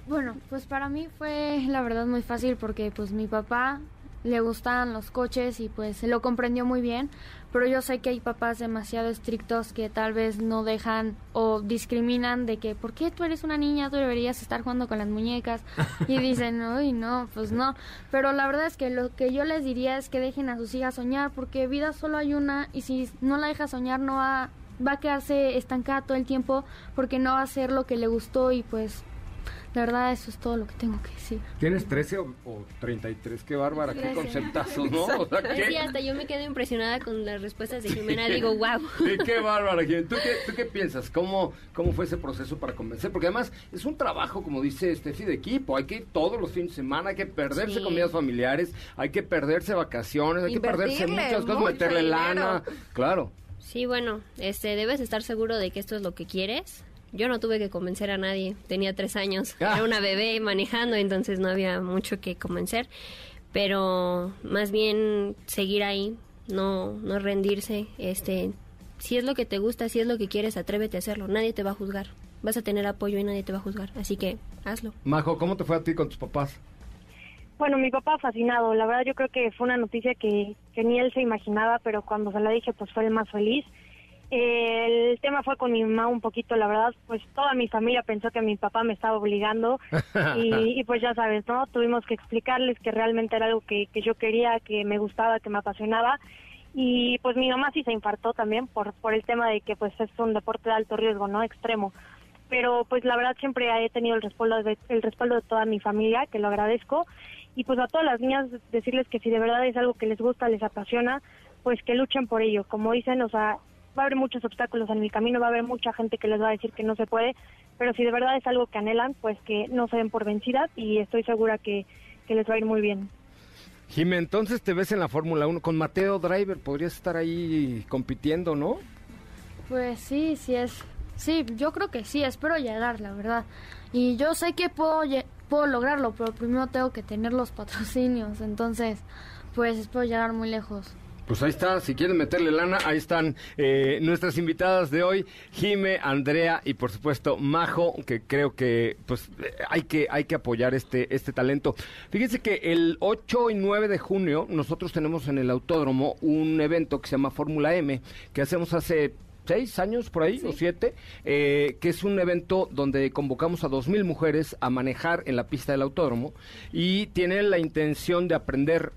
Speaker 8: Bueno, pues para mí fue la verdad muy fácil porque pues mi papá le gustaban los coches y pues lo comprendió muy bien, pero yo sé que hay papás demasiado estrictos que tal vez no dejan o discriminan de que ¿por qué tú eres una niña? Tú deberías estar jugando con las muñecas y dicen, "Uy, no, pues no." Pero la verdad es que lo que yo les diría es que dejen a sus hijas soñar porque vida solo hay una y si no la deja soñar no va va a quedarse estancada todo el tiempo porque no va a hacer lo que le gustó y pues verdad eso es todo lo que tengo que decir.
Speaker 2: ¿Tienes 13 o, o 33? Qué bárbara, qué
Speaker 8: Trece.
Speaker 2: conceptazos, ¿no? O sea, qué,
Speaker 9: sí, hasta yo me quedo impresionada con las respuestas de Jimena. Digo, wow.
Speaker 2: Sí, qué bárbara, Jimena. ¿Tú qué, ¿Tú qué piensas? ¿Cómo, ¿Cómo fue ese proceso para convencer? Porque además es un trabajo, como dice Steffi, de equipo. Hay que ir todos los fines de semana, hay que perderse
Speaker 9: Sí.
Speaker 2: comidas familiares, hay que perderse vacaciones, hay que perderse muchas cosas, meterle
Speaker 3: dinero.
Speaker 2: lana. Claro.
Speaker 9: Sí, bueno, este, debes estar seguro de que esto es lo que quieres. Yo no tuve que convencer a nadie. Tenía tres años.
Speaker 2: Ah.
Speaker 9: Era una bebé manejando, entonces no había mucho que convencer. Pero más bien seguir ahí, no, no rendirse. Este, si es lo que te gusta, si es lo que quieres, atrévete a hacerlo. Nadie te va a juzgar. Vas a tener apoyo y nadie te va a juzgar. Así que hazlo.
Speaker 2: Majo, ¿cómo te fue a ti con tus papás?
Speaker 10: Bueno, mi papá fascinado. La verdad yo creo que fue una noticia que, que ni él se imaginaba, pero cuando se la dije pues fue el más feliz. Eh, el tema fue con mi mamá un poquito, la verdad, pues toda mi familia pensó que mi papá me estaba obligando y, y, pues ya sabes, ¿no? Tuvimos que explicarles que realmente era algo que, que yo quería, que me gustaba, que me apasionaba y pues mi mamá sí se infartó también por, por el tema de que pues es un deporte de alto riesgo, ¿no? Extremo. Pero pues la verdad siempre he tenido el respaldo de, el respaldo de toda mi familia, que lo agradezco y pues a todas las niñas decirles que si de verdad es algo que les gusta, les apasiona, pues que luchen por ello. Como dicen, o sea, va a haber muchos obstáculos en el camino, va a haber mucha gente que les va a decir que no se puede, pero si de verdad es algo que anhelan, pues que no se den por vencidas y estoy segura que, que les va a ir muy bien.
Speaker 2: Jimé, entonces te ves en la Fórmula 1 con Mateo Driver, podrías estar ahí compitiendo, ¿no?
Speaker 8: Pues sí, sí es. Sí, yo creo que sí, espero llegar, la verdad. Y yo sé que puedo, puedo lograrlo, pero primero tengo que tener los patrocinios. Entonces, pues espero llegar muy lejos.
Speaker 2: Pues ahí está, si quieren meterle lana, ahí están eh, nuestras invitadas de hoy, Jime, Andrea y por supuesto Majo, que creo que pues eh, hay que hay que apoyar este este talento. Fíjense que el 8 y 9 de junio nosotros tenemos en el autódromo un evento que se llama Fórmula M, que hacemos hace seis años por ahí o siete, eh, que es un evento donde convocamos a dos mil mujeres a manejar en la pista del autódromo y tienen la intención de aprender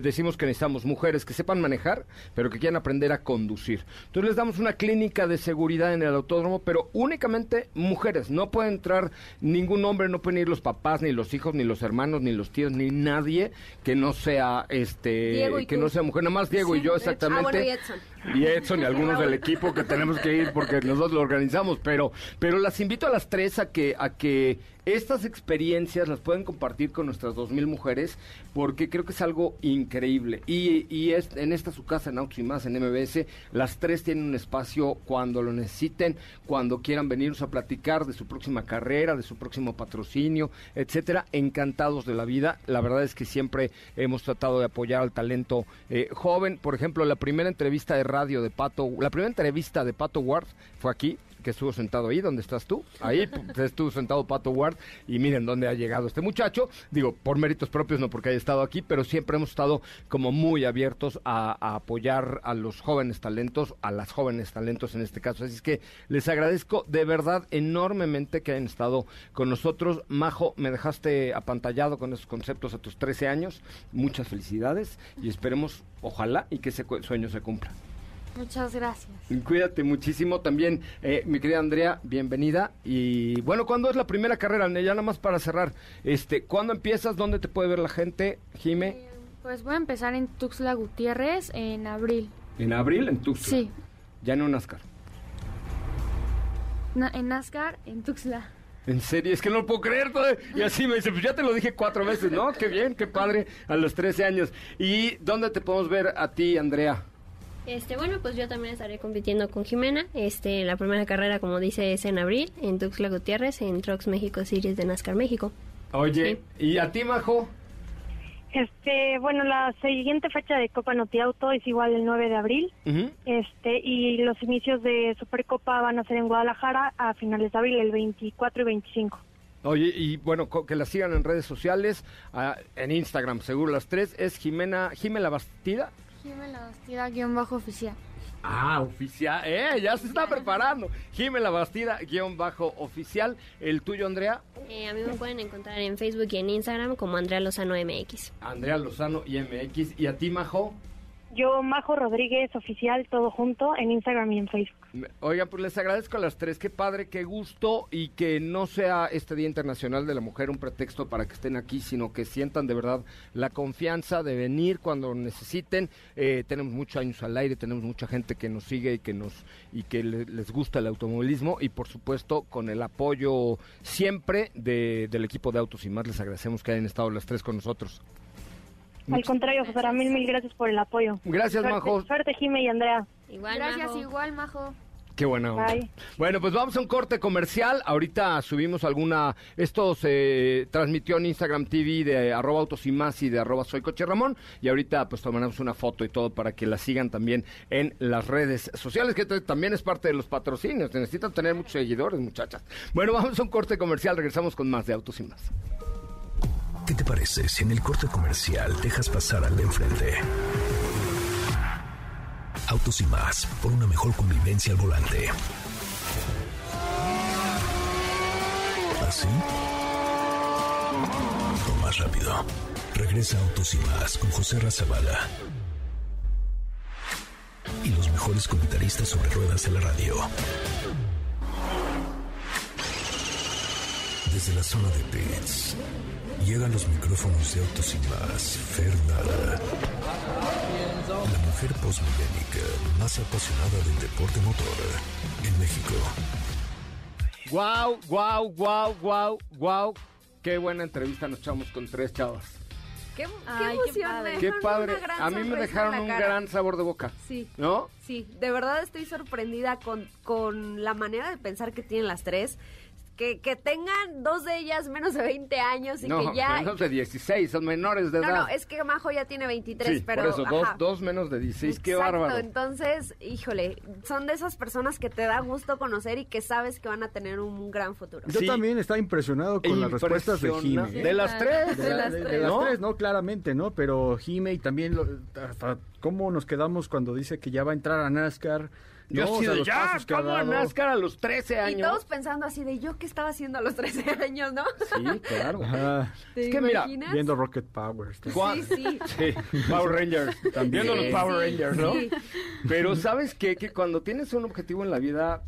Speaker 2: decimos que necesitamos mujeres que sepan manejar, pero que quieran aprender a conducir. Entonces les damos una clínica de seguridad en el autódromo, pero únicamente mujeres. No puede entrar ningún hombre, no pueden ir los papás, ni los hijos, ni los hermanos, ni los tíos, ni nadie que no sea este que
Speaker 3: tú.
Speaker 2: no sea mujer, nada más Diego y yo exactamente.
Speaker 3: Ah, bueno, y Edson.
Speaker 2: Y Edson y algunos del equipo que tenemos que ir porque nosotros lo organizamos, pero pero las invito a las tres a que a que estas experiencias las pueden compartir con nuestras dos mil mujeres porque creo que es algo increíble. Y, y es en esta su casa en Autos y más en MBS las tres tienen un espacio cuando lo necesiten cuando quieran venirnos a platicar de su próxima carrera de su próximo patrocinio etcétera. Encantados de la vida. La verdad es que siempre hemos tratado de apoyar al talento eh, joven. Por ejemplo la primera entrevista de radio de Pato la primera entrevista de Pato Ward fue aquí que estuvo sentado ahí, donde estás tú. Ahí estuvo sentado Pato Ward y miren dónde ha llegado este muchacho. Digo, por méritos propios, no porque haya estado aquí, pero siempre hemos estado como muy abiertos a, a apoyar a los jóvenes talentos, a las jóvenes talentos en este caso. Así es que les agradezco de verdad enormemente que hayan estado con nosotros. Majo, me dejaste apantallado con esos conceptos a tus 13 años. Muchas felicidades y esperemos, ojalá, y que ese sueño se cumpla.
Speaker 8: Muchas gracias.
Speaker 2: Cuídate muchísimo también, eh, mi querida Andrea, bienvenida. Y bueno, ¿cuándo es la primera carrera? Ya nada más para cerrar. Este, ¿Cuándo empiezas? ¿Dónde te puede ver la gente, Jime?
Speaker 8: Pues voy a empezar en Tuxtla Gutiérrez en abril.
Speaker 2: En abril, en Tuxtla.
Speaker 8: Sí,
Speaker 2: Ya en un NASCAR.
Speaker 8: Na- en NASCAR en Tuxtla.
Speaker 2: En serio, es que no lo puedo creer. Y así me dice, pues ya te lo dije cuatro veces, ¿no? Qué bien, qué padre, a los 13 años. ¿Y dónde te podemos ver a ti, Andrea?
Speaker 9: Este, bueno, pues yo también estaré compitiendo con Jimena. Este, la primera carrera, como dice, es en abril, en Tuxtla Gutiérrez, en Trucks México Series de NASCAR México.
Speaker 2: Oye, ¿y a ti, Majo?
Speaker 10: Este, bueno, la siguiente fecha de Copa Noti Auto es igual el 9 de abril. Este, y los inicios de Supercopa van a ser en Guadalajara a finales de abril, el 24 y 25.
Speaker 2: Oye, y bueno, que la sigan en redes sociales, ah, en Instagram, seguro las tres, es Jimena, Jimena Bastida.
Speaker 8: Jimena La Bastida guion bajo oficial.
Speaker 2: Ah, oficial, eh, ya se está preparando. Jimena Bastida, guion bajo oficial. El tuyo, Andrea,
Speaker 9: Eh, a mí me pueden encontrar en Facebook y en Instagram como Andrea Lozano MX.
Speaker 2: Andrea Lozano y MX. Y a ti, Majo,
Speaker 10: Yo, Majo Rodríguez Oficial, todo junto, en Instagram y en Facebook.
Speaker 2: Oigan, pues les agradezco a las tres, qué padre, qué gusto y que no sea este Día Internacional de la Mujer un pretexto para que estén aquí, sino que sientan de verdad la confianza de venir cuando necesiten. Eh, tenemos muchos años al aire, tenemos mucha gente que nos sigue y que nos y que le- les gusta el automovilismo y por supuesto con el apoyo siempre de- del equipo de Autos y más les agradecemos que hayan estado las tres con nosotros.
Speaker 10: Al contrario, José Ramón, mil gracias por el apoyo.
Speaker 2: Gracias,
Speaker 10: Suerte-
Speaker 2: Majo.
Speaker 10: Suerte, Jime y Andrea.
Speaker 9: Igual,
Speaker 8: Gracias,
Speaker 9: Majo.
Speaker 8: igual, Majo.
Speaker 2: Qué buena onda.
Speaker 10: Bye.
Speaker 2: Bueno, pues vamos a un corte comercial. Ahorita subimos alguna. Esto se transmitió en Instagram TV de arroba autos y más y de arroba soy coche Ramón. Y ahorita pues tomaremos una foto y todo para que la sigan también en las redes sociales, que también es parte de los patrocinios. Necesitan tener muchos seguidores, muchachas. Bueno, vamos a un corte comercial. Regresamos con más de autos y más.
Speaker 1: ¿Qué te parece si en el corte comercial dejas pasar al de enfrente? Autos y más, por una mejor convivencia al volante. ¿Así? O más rápido. Regresa Autos y más con José Razabala. Y los mejores comentaristas sobre ruedas de la radio. Desde la zona de pits, llegan los micrófonos de Autos y más, Fernanda. La mujer posmilénica más apasionada del deporte motor en México.
Speaker 2: Guau, guau, guau, guau, guau. Qué buena entrevista nos echamos con tres chavas.
Speaker 3: Qué, qué
Speaker 4: Ay, qué
Speaker 3: emoción,
Speaker 4: padre.
Speaker 3: me
Speaker 2: Qué padre. A mí me dejaron un
Speaker 3: cara.
Speaker 2: gran sabor de boca.
Speaker 3: Sí.
Speaker 2: ¿No?
Speaker 3: Sí, de verdad estoy sorprendida con, con la manera de pensar que tienen las tres. Que, que tengan dos de ellas menos de 20 años y
Speaker 2: no,
Speaker 3: que ya...
Speaker 2: menos de 16, son menores de
Speaker 3: No,
Speaker 2: edad.
Speaker 3: no, es que Majo ya tiene 23,
Speaker 2: sí,
Speaker 3: pero...
Speaker 2: por eso, dos, menos de 16, qué bárbaro.
Speaker 3: entonces, híjole, son de esas personas que te da gusto conocer y que sabes que van a tener un gran futuro.
Speaker 5: Yo
Speaker 2: Sí.
Speaker 5: también estaba impresionado con las respuestas de. Jime.
Speaker 2: De las tres.
Speaker 5: De, la- de- de las
Speaker 2: ¿no?
Speaker 5: tres, ¿no? Claramente, ¿no? Pero Jime y también lo- hasta cómo nos quedamos cuando dice que ya va a entrar a NASCAR.
Speaker 2: Yo
Speaker 5: ¿no? O
Speaker 2: así
Speaker 5: sea,
Speaker 2: de,
Speaker 5: los
Speaker 2: ya, ¿cómo. NASCAR a los 13
Speaker 3: Y
Speaker 2: años?
Speaker 3: todos pensando así de yo qué estaba haciendo a los 13 años, ¿no?
Speaker 2: Sí, claro.
Speaker 5: Ajá,
Speaker 3: ¿Te
Speaker 2: Es que mira,
Speaker 5: viendo Rocket Power.
Speaker 3: Sí, sí.
Speaker 2: Sí, Power Rangers.
Speaker 5: También.
Speaker 2: Viendo los Power
Speaker 3: Sí,
Speaker 2: Rangers, ¿no?
Speaker 3: sí.
Speaker 2: Pero ¿sabes qué? Que cuando tienes un objetivo en la vida,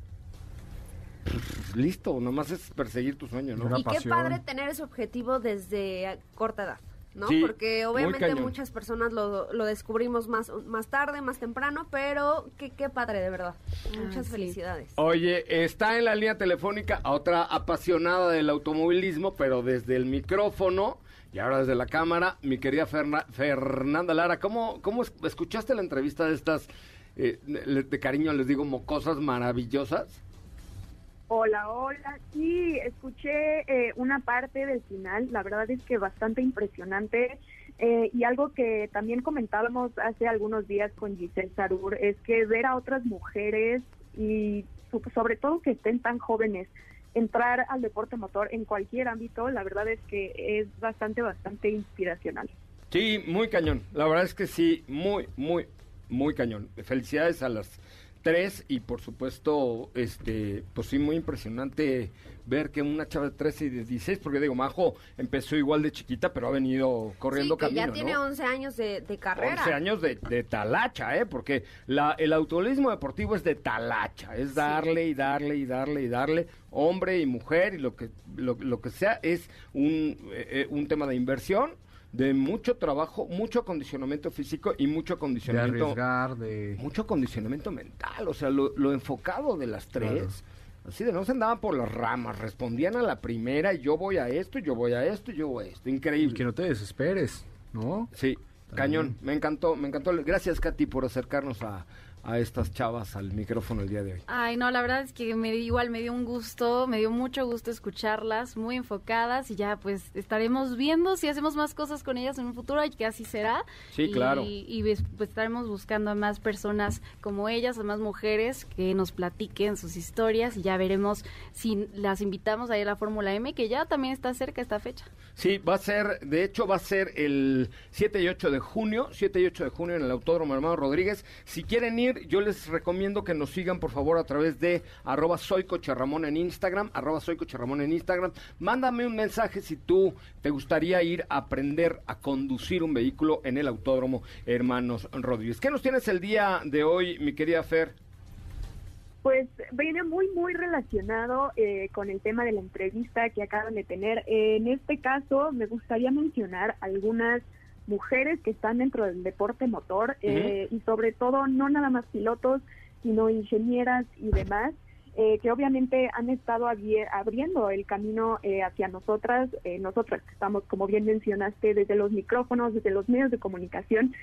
Speaker 2: pues, listo, nomás es perseguir tu sueño, ¿no?
Speaker 5: Una
Speaker 3: Y qué padre tener ese objetivo desde corta edad, ¿no?
Speaker 2: Sí,
Speaker 3: Porque obviamente muchas personas lo, lo descubrimos más, más tarde, más temprano, pero qué, qué padre, de verdad. Muchas felicidades.
Speaker 2: Oye, está en la línea telefónica a otra apasionada del automovilismo, pero desde el micrófono y ahora desde la cámara, mi querida Ferna- Fernanda Lara. ¿Cómo, cómo es- escuchaste la entrevista de estas, eh, le- de cariño les digo, mocosas maravillosas?
Speaker 11: Hola, hola. Sí, escuché eh, una parte del final, la verdad es que bastante impresionante. eh, y algo que también comentábamos hace algunos días con Giselle Sarur es que ver a otras mujeres y sobre todo que estén tan jóvenes entrar al deporte motor en cualquier ámbito, la verdad es que es bastante, bastante inspiracional.
Speaker 2: Sí, muy cañón. La verdad es que sí, muy, muy, muy cañón. Felicidades a las tres y por supuesto, este, pues sí, muy impresionante ver que una chava de 13 y de 16, porque digo, Majo empezó igual de chiquita, pero ha venido corriendo
Speaker 3: sí, que
Speaker 2: camino,
Speaker 3: ya tiene
Speaker 2: ¿no?
Speaker 3: 11 años de, de carrera.
Speaker 2: 11 años de, de talacha, ¿eh? Porque la, el automovilismo deportivo es de talacha, es darle y darle y darle y darle, hombre y mujer y lo que, lo, lo que sea, es un, eh, eh, un tema de inversión, de mucho trabajo, mucho acondicionamiento físico y mucho
Speaker 5: De
Speaker 2: acondicionamiento...
Speaker 5: arriesgar, de...
Speaker 2: Mucho acondicionamiento mental, o sea, lo, lo enfocado de las tres. Así de no se andaban por las ramas, respondían a la primera y yo voy a esto, yo voy a esto, y yo voy a esto. Increíble.
Speaker 5: Y que no te desesperes, ¿no?
Speaker 2: Sí, cañón. Me encantó, me encantó. Gracias, Katy, por acercarnos a, a estas chavas al micrófono el día de hoy.
Speaker 4: Ay, no, la verdad es que me igual me dio un gusto, me dio mucho gusto escucharlas, muy enfocadas y ya pues estaremos viendo si hacemos más cosas con ellas en un futuro y que así será.
Speaker 2: Sí,
Speaker 4: Y-
Speaker 2: claro.
Speaker 4: Y pues, pues, estaremos buscando a más personas como ellas, a más mujeres que nos platiquen sus historias y ya veremos si las invitamos a ir a la Fórmula M, que ya también está cerca esta fecha.
Speaker 2: Sí, va a ser, de hecho va a ser el 7 y 8 de junio, 7 y 8 de junio en el Autódromo Hermano Rodríguez. Si quieren ir, yo les recomiendo que nos sigan por favor a través de arroba soy Coche Ramón en Instagram, arroba soy Coche Ramón en Instagram. Mándame un mensaje si tú te gustaría ir a aprender a conducir un vehículo en el Autódromo Hermanos Rodríguez. ¿Qué nos tienes el día de hoy, mi querida Fer?
Speaker 11: Pues viene muy, muy relacionado eh, con el tema de la entrevista que acaban de tener. En este caso, me gustaría mencionar algunas mujeres que están dentro del deporte motor eh, y sobre todo no nada más pilotos, sino ingenieras y demás. Eh, que obviamente han estado abriendo el camino eh, hacia nosotras, eh, nosotras que estamos, como bien mencionaste, desde los micrófonos, desde los medios de comunicación.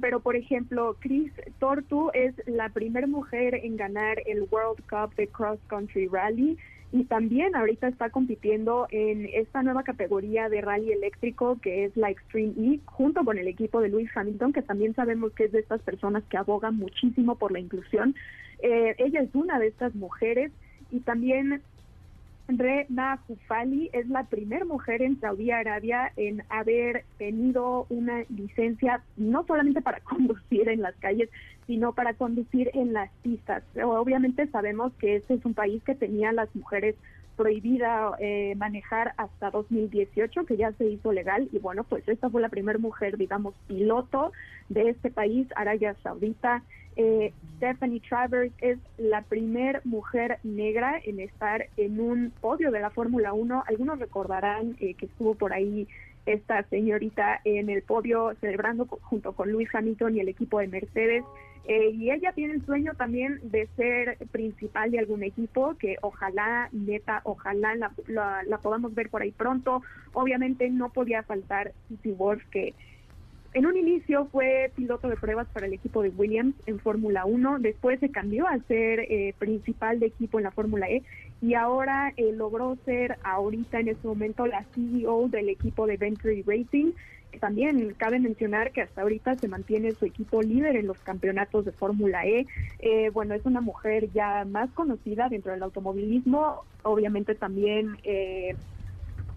Speaker 11: pero, por ejemplo, Chris Tortu es la primera mujer en ganar el World Cup de Cross Country Rally y también ahorita está compitiendo en esta nueva categoría de rally eléctrico que es la Extreme E, junto con el equipo de Lewis Hamilton, que también sabemos que es de estas personas que abogan muchísimo por la inclusión. Eh, ella es una de estas mujeres y también Rena Jufali es la primera mujer en Saudi Arabia en haber tenido una licencia no solamente para conducir en las calles, sino para conducir en las pistas. Obviamente sabemos que este es un país que tenía las mujeres prohibida eh, manejar hasta 2018, que ya se hizo legal. Y bueno, pues esta fue la primera mujer, digamos, piloto de este país, Arabia Saudita. Eh, Stephanie Travers es la primera mujer negra en estar en un podio de la Fórmula 1. Algunos recordarán eh, que estuvo por ahí esta señorita en el podio celebrando junto con Luis Hamilton y el equipo de Mercedes. Eh, y ella tiene el sueño también de ser principal de algún equipo, que ojalá, neta, ojalá la, la, podamos ver por ahí pronto. Obviamente no podía faltar Susie Wolf, que en un inicio fue piloto de pruebas para el equipo de Williams en Fórmula 1, después se cambió a ser eh, principal de equipo en la Fórmula E y ahora eh, logró ser ahorita en este momento la CEO del equipo de Venture Racing. También cabe mencionar que hasta ahorita se mantiene su equipo líder en los campeonatos de Fórmula E. Eh, bueno, es una mujer ya más conocida dentro del automovilismo, obviamente también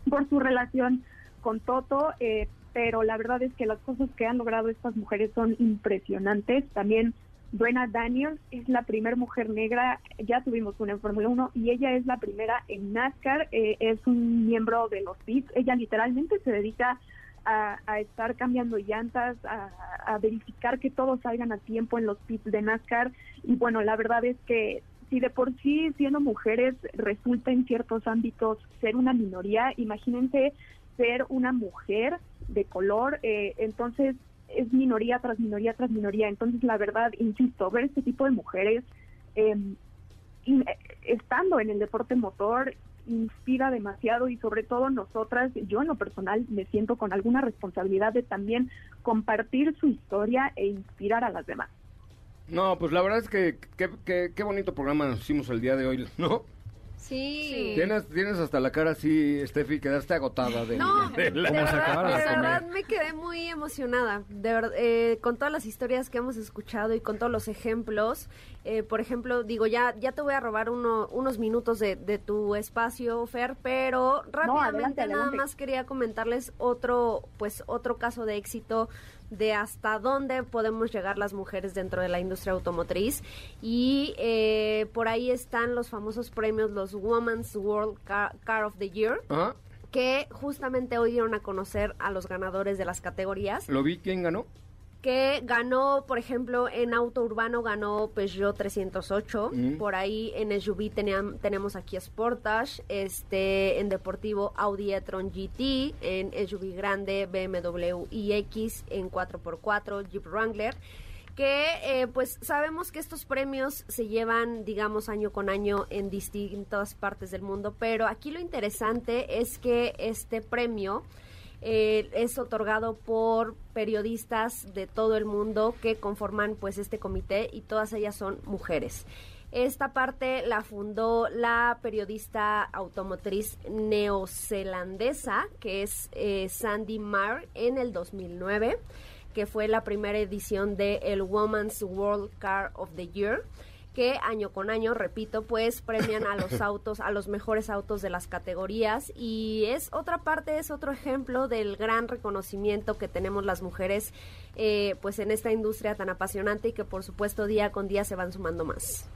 Speaker 11: por su relación con Toto, eh, pero la verdad es que las cosas que han logrado estas mujeres son impresionantes. También Brenna Daniels es la primera mujer negra, ya tuvimos una en Fórmula 1 y ella es la primera en NASCAR, eh, es un miembro de los pits, ella literalmente se dedica a, estar cambiando llantas, a, a, verificar que todos salgan a tiempo en los pits de NASCAR y bueno, la verdad es que si de por sí siendo mujeres resulta en ciertos ámbitos ser una minoría, imagínense ser una mujer de color, eh, entonces es minoría tras minoría tras minoría. Entonces, la verdad, insisto, ver este tipo de mujeres em, eh, estando en el deporte motor inspira demasiado y sobre todo nosotras, yo en lo personal me siento con alguna responsabilidad de también compartir su historia e inspirar a las demás.
Speaker 2: No, pues la verdad es que qué bonito programa nos hicimos el día de hoy, ¿no?
Speaker 3: Sí.
Speaker 2: Tienes, tienes hasta la cara así, Steffi, quedaste agotada de,
Speaker 3: no, de, verdad me quedé muy emocionada, de verdad, eh, con todas las historias que hemos escuchado y con todos los ejemplos. Eh, por ejemplo, digo, ya, ya te voy a robar uno, unos minutos de, tu espacio, Fer, pero rápidamente nada más quería comentarles otro, pues, otro caso de éxito de hasta dónde podemos llegar las mujeres dentro de la industria automotriz. Y eh, por ahí están los famosos premios, los Women's World Car, of the Year. Que justamente hoy dieron a conocer a los ganadores de las categorías.
Speaker 2: ¿Lo vi? ¿Quién ganó?
Speaker 3: Que ganó, por ejemplo, en auto urbano ganó Peugeot 308, por ahí en SUV tenemos aquí Sportage, este en deportivo Audi e-tron GT, en SUV grande BMW iX, en 4x4 Jeep Wrangler que eh, pues sabemos que estos premios se llevan, digamos, año con año en distintas partes del mundo, pero aquí lo interesante es que este premio eh, es otorgado por periodistas de todo el mundo que conforman pues este comité y todas ellas son mujeres. Esta parte la fundó la periodista automotriz neozelandesa, que es eh, Sandy Marr, en el 2009, que fue la primera edición de el Women's World Car of the Year que año con año, repito, pues premian a los autos, a los mejores autos de las categorías y es otra parte, es otro ejemplo del gran reconocimiento que tenemos las mujeres eh, pues en esta industria tan apasionante y que por supuesto día con día se van sumando más.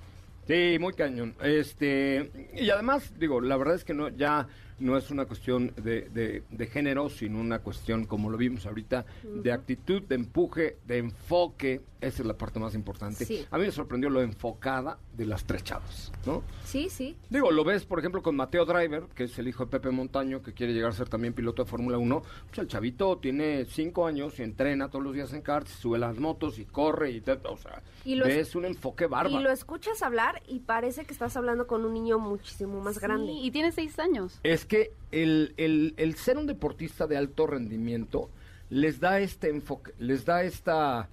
Speaker 2: Sí, muy cañón. Este, y además, digo, la verdad es que no, ya no es una cuestión de, de- de género, sino una cuestión, como lo vimos ahorita, de actitud, de empuje, de enfoque. Esa es la parte más importante.
Speaker 3: Sí.
Speaker 2: A mí me sorprendió lo enfocada de las tres chavas, ¿no?
Speaker 3: Sí, sí.
Speaker 2: Digo, lo ves, por ejemplo, con Mateo Driver, que es el hijo de Pepe Montaño, que quiere llegar a ser también piloto de Fórmula 1. Pues el chavito tiene cinco años y entrena todos los días en karts, sube las motos y corre y te- o sea,
Speaker 3: Y lo es-
Speaker 2: ves un enfoque bárbaro.
Speaker 3: Y lo escuchas hablar y parece que estás hablando con un niño muchísimo más grande.
Speaker 4: Sí, y tiene seis años.
Speaker 2: Es que el, el- el ser un deportista de alto rendimiento les da este enfoque, les da esta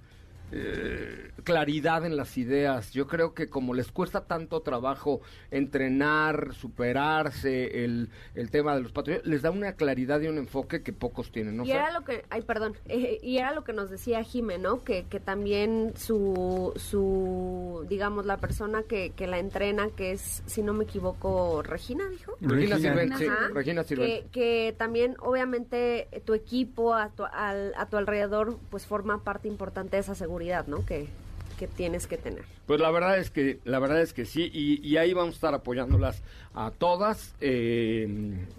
Speaker 2: eh, claridad en las ideas. Yo creo que como les cuesta tanto trabajo entrenar, superarse, el, el tema de los patrullas, les da una claridad y un enfoque que pocos tienen. ¿no?
Speaker 3: y era lo que, ay, perdón, eh, y era lo que nos decía Jime, ¿no? Que, que también su, su, digamos, la persona que, que la entrena, que es, si no me equivoco, Regina, dijo.
Speaker 2: Regina
Speaker 5: Regina.
Speaker 2: Sirven, sí,
Speaker 3: Ajá,
Speaker 2: Regina Sirven.
Speaker 3: que, que también obviamente tu equipo a tu, al- a tu alrededor pues forma parte importante de esa seguridad, ¿no? Que, que tienes que tener.
Speaker 2: Pues la verdad es que la verdad es que sí y, ahí vamos a estar apoyándolas a todas eh,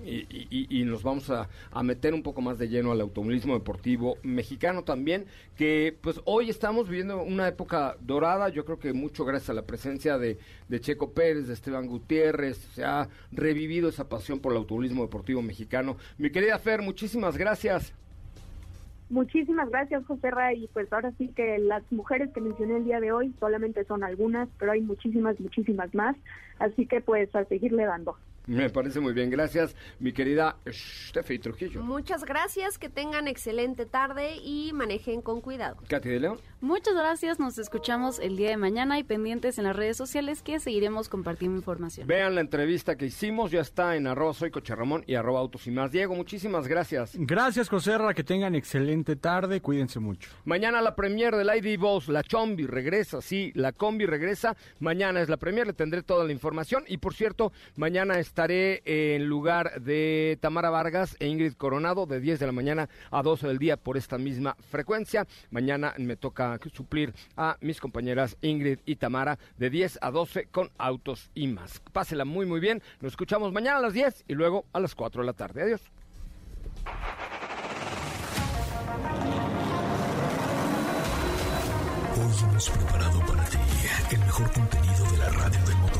Speaker 2: y nos vamos a, a meter un poco más de lleno al automovilismo deportivo mexicano también que pues hoy estamos viviendo una época dorada yo creo que mucho gracias a la presencia de, de Checo Pérez de Esteban Gutiérrez se ha revivido esa pasión por el automovilismo deportivo mexicano mi querida Fer muchísimas gracias
Speaker 11: Muchísimas gracias, José Ray. Y pues ahora sí que las mujeres que mencioné el día de hoy solamente son algunas, pero hay muchísimas, muchísimas más. Así que pues a seguirle dando.
Speaker 2: Me parece muy bien gracias mi querida Steffi Trujillo
Speaker 3: Muchas gracias, que tengan excelente tarde y manejen con cuidado.
Speaker 2: Katy de León
Speaker 4: Muchas gracias, nos escuchamos el día de mañana y pendientes en las redes sociales que seguiremos compartiendo información.
Speaker 2: Vean la entrevista que hicimos, ya está en arroba soy Coche Ramón y arroba autos y más. Diego, muchísimas gracias.
Speaker 5: Gracias, José Ra, que tengan excelente tarde, cuídense mucho.
Speaker 2: Mañana la premier del ID Boss, la Chombi regresa, sí, la Combi regresa. Mañana es la premier, le tendré toda la información. Y por cierto, mañana estaré en lugar de Tamara Vargas e Ingrid Coronado de 10 de la mañana a 12 del día por esta misma frecuencia. Mañana me toca suplir a mis compañeras Ingrid y Tamara de 10 a 12 con autos y más. Pásela muy, muy bien. Nos escuchamos mañana a las 10 y luego a las 4 de la tarde. Adiós.
Speaker 1: Hoy hemos preparado para ti el mejor contenido de la radio del motor.